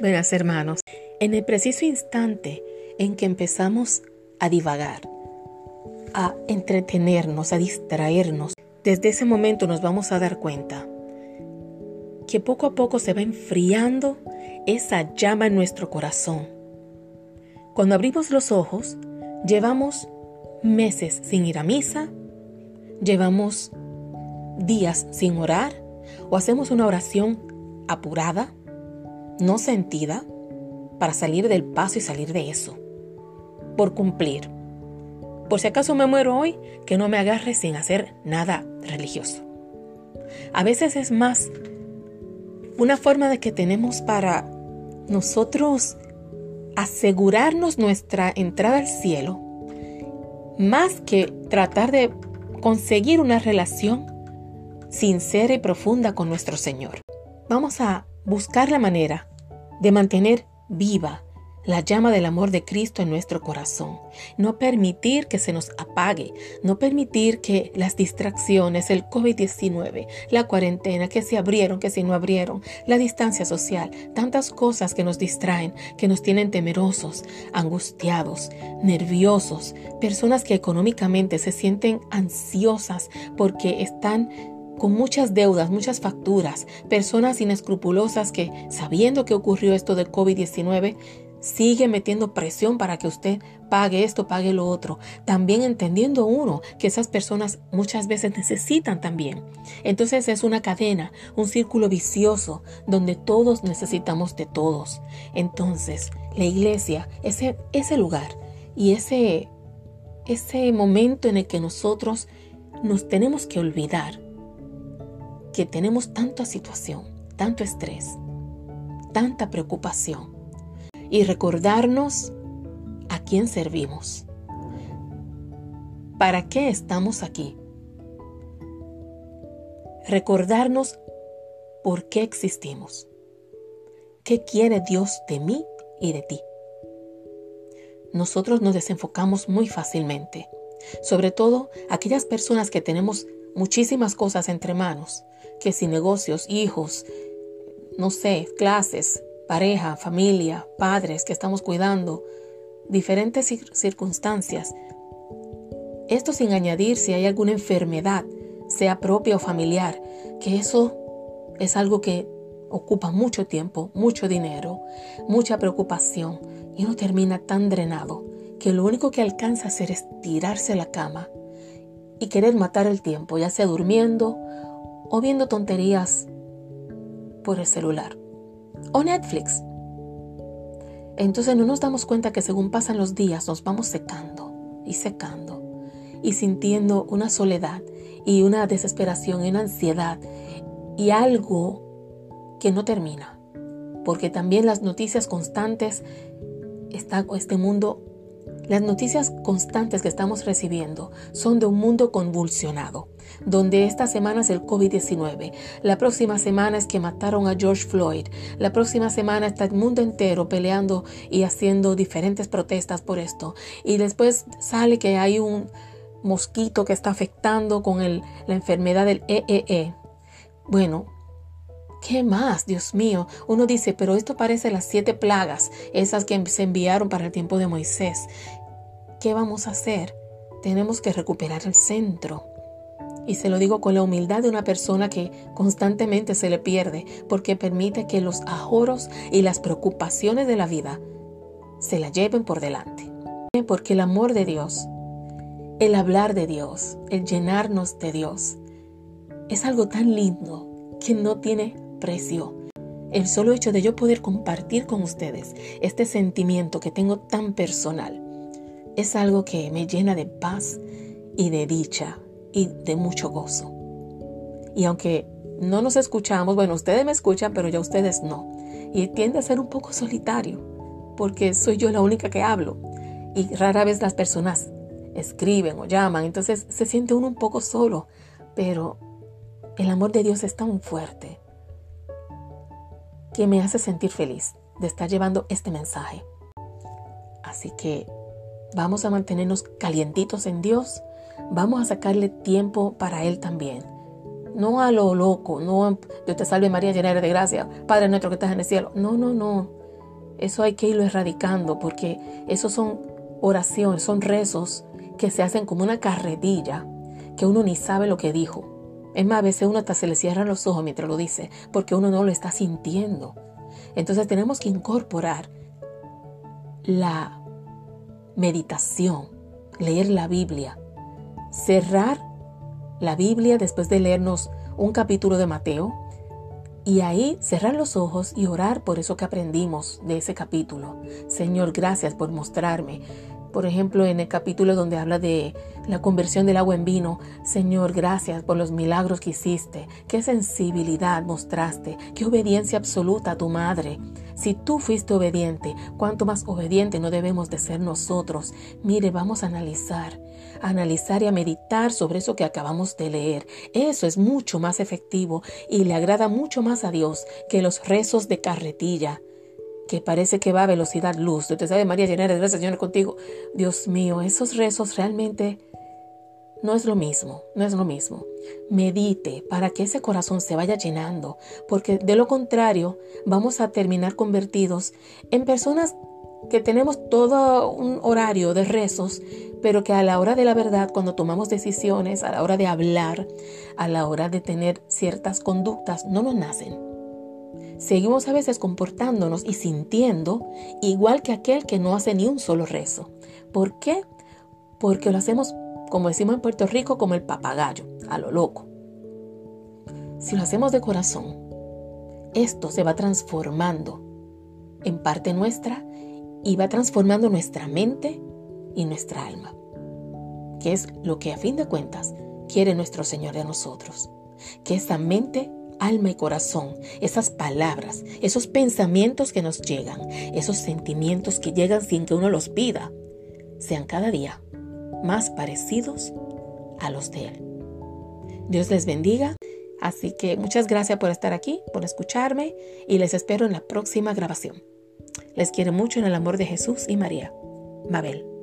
Buenas hermanos, en el preciso instante en que empezamos a divagar, a entretenernos, a distraernos, desde ese momento nos vamos a dar cuenta que poco a poco se va enfriando esa llama en nuestro corazón. Cuando abrimos los ojos, llevamos meses sin ir a misa, llevamos días sin orar o hacemos una oración apurada, no sentida, para salir del paso y salir de eso, por cumplir. Por si acaso me muero hoy, que no me agarre sin hacer nada religioso. A veces es más una forma de que tenemos para nosotros asegurarnos nuestra entrada al cielo, más que tratar de conseguir una relación sincera y profunda con nuestro Señor. Vamos a buscar la manera de mantener viva la llama del amor de Cristo en nuestro corazón. No permitir que se nos apague, no permitir que las distracciones, el COVID-19, la cuarentena, que se abrieron, que se no abrieron, la distancia social, tantas cosas que nos distraen, que nos tienen temerosos, angustiados, nerviosos, personas que económicamente se sienten ansiosas porque están con muchas deudas, muchas facturas, personas inescrupulosas que, sabiendo que ocurrió esto de COVID-19, sigue metiendo presión para que usted pague esto, pague lo otro. También entendiendo uno que esas personas muchas veces necesitan también. Entonces es una cadena, un círculo vicioso donde todos necesitamos de todos. Entonces la iglesia, ese, ese lugar y ese, ese momento en el que nosotros nos tenemos que olvidar que tenemos tanta situación, tanto estrés, tanta preocupación y recordarnos a quién servimos. ¿Para qué estamos aquí? Recordarnos por qué existimos. ¿Qué quiere Dios de mí y de ti? Nosotros nos desenfocamos muy fácilmente, sobre todo aquellas personas que tenemos muchísimas cosas entre manos, que si negocios, hijos, no sé, clases, pareja, familia, padres que estamos cuidando, diferentes circunstancias. Esto sin añadir si hay alguna enfermedad, sea propia o familiar, que eso es algo que ocupa mucho tiempo, mucho dinero, mucha preocupación y uno termina tan drenado que lo único que alcanza a hacer es tirarse a la cama y querer matar el tiempo, ya sea durmiendo o viendo tonterías por el celular o Netflix. Entonces no nos damos cuenta que según pasan los días nos vamos secando y secando y sintiendo una soledad y una desesperación y una ansiedad y algo que no termina. Porque también las noticias constantes, está este mundo las noticias constantes que estamos recibiendo son de un mundo convulsionado, donde esta semana es el COVID-19, la próxima semana es que mataron a George Floyd, la próxima semana está el mundo entero peleando y haciendo diferentes protestas por esto, y después sale que hay un mosquito que está afectando con la enfermedad del EEE. E e. Bueno, ¿Qué más, Dios mío? Uno dice, pero esto parece las siete plagas, esas que se enviaron para el tiempo de Moisés. ¿Qué vamos a hacer? Tenemos que recuperar el centro. Y se lo digo con la humildad de una persona que constantemente se le pierde porque permite que los ajoros y las preocupaciones de la vida se la lleven por delante. Porque el amor de Dios, el hablar de Dios, el llenarnos de Dios, es algo tan lindo que no tiene precio. El solo hecho de yo poder compartir con ustedes este sentimiento que tengo tan personal es algo que me llena de paz y de dicha y de mucho gozo. Y aunque no nos escuchamos, bueno, ustedes me escuchan, pero ya ustedes no. Y tiende a ser un poco solitario, porque soy yo la única que hablo. Y rara vez las personas escriben o llaman, entonces se siente uno un poco solo. Pero el amor de Dios es tan fuerte que me hace sentir feliz de estar llevando este mensaje. Así que vamos a mantenernos calientitos en Dios, vamos a sacarle tiempo para Él también. No a lo loco, no Dios te salve María llena de gracia, Padre nuestro que estás en el cielo. No, no, no. eso hay que irlo erradicando porque esos son oraciones, son rezos que se hacen como una carretilla que uno ni sabe lo que dijo. Es más, a veces uno hasta se le cierran los ojos mientras lo dice porque uno no lo está sintiendo. Entonces tenemos que incorporar la meditación, leer la Biblia, cerrar la Biblia después de leernos un capítulo de Mateo y ahí cerrar los ojos y orar por eso que aprendimos de ese capítulo. Señor, gracias por mostrarme por ejemplo, en el capítulo donde habla de la conversión del agua en vino, Señor, gracias por los milagros que hiciste, qué sensibilidad mostraste, qué obediencia absoluta a tu madre. Si tú fuiste obediente, cuánto más obediente no debemos de ser nosotros. Mire, vamos a analizar, a analizar y a meditar sobre eso que acabamos de leer. Eso es mucho más efectivo y le agrada mucho más a Dios que los rezos de carretilla que parece que va a velocidad luz. Usted sabe, María llena de gracias, Señor, contigo. Dios mío, esos rezos realmente no es lo mismo, no es lo mismo. Medite para que ese corazón se vaya llenando, porque de lo contrario vamos a terminar convertidos en personas que tenemos todo un horario de rezos, pero que a la hora de la verdad, cuando tomamos decisiones, a la hora de hablar, a la hora de tener ciertas conductas, no nos nacen seguimos a veces comportándonos y sintiendo igual que aquel que no hace ni un solo rezo. ¿Por qué? Porque lo hacemos, como decimos en Puerto Rico, como el papagayo, a lo loco. Si lo hacemos de corazón, esto se va transformando en parte nuestra y va transformando nuestra mente y nuestra alma, que es lo que a fin de cuentas quiere nuestro Señor de nosotros, que esa mente alma y corazón, esas palabras, esos pensamientos que nos llegan, esos sentimientos que llegan sin que uno los pida, sean cada día más parecidos a los de Él. Dios les bendiga. Así que muchas gracias por estar aquí, por escucharme y les espero en la próxima grabación. Les quiero mucho en el amor de Jesús y María. Mabel.